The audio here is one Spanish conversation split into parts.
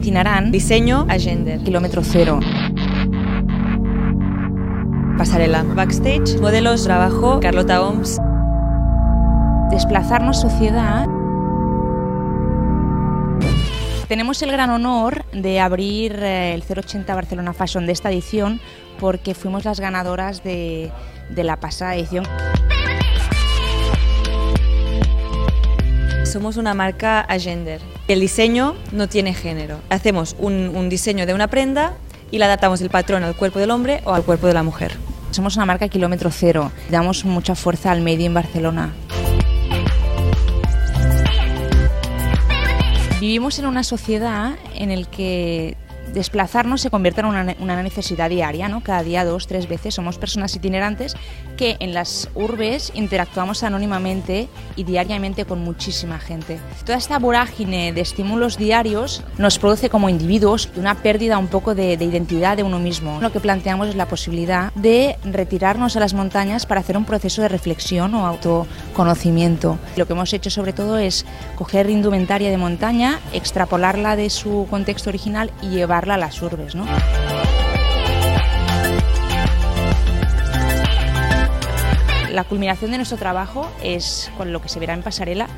Itinerant, Diseño a gender. kilómetro cero. Pasarela. Backstage. Modelos. Trabajo. Carlota Oms. Desplazarnos sociedad. Tenemos el gran honor de abrir eh, el 080 Barcelona Fashion de esta edición porque fuimos las ganadoras de, de la pasada edición. Somos una marca a gender. El diseño no tiene género. Hacemos un, diseño de una prenda y le adaptamos el patrón al cuerpo del hombre o al cuerpo de la mujer. Somos una marca kilómetro cero. Damos mucha fuerza al Made in Barcelona. Vivimos en una sociedad en el que desplazarnos se convierte en una, una necesidad diaria, ¿no? Cada día, dos, tres veces. Somos personas itinerantes que en las urbes interactuamos anónimamente y diariamente con muchísima gente. Toda esta vorágine de estímulos diarios nos produce como individuos una pérdida un poco de, de identidad de uno mismo. Lo que planteamos es la posibilidad de retirarnos a las montañas para hacer un proceso de reflexión o autoconocimiento. Lo que hemos hecho sobre todo es coger indumentaria de montaña, extrapolarla de su contexto original y llevarla a las urbes. ¿no? La culminación de nuestro trabajo es con lo que se verá en pasarela,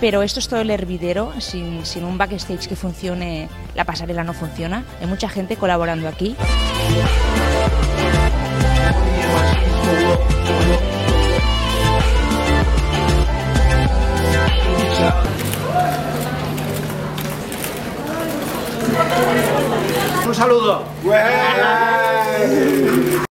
pero esto es todo el hervidero, sin, sin un backstage que funcione, la pasarela no funciona. Hay mucha gente colaborando aquí. Un saludo.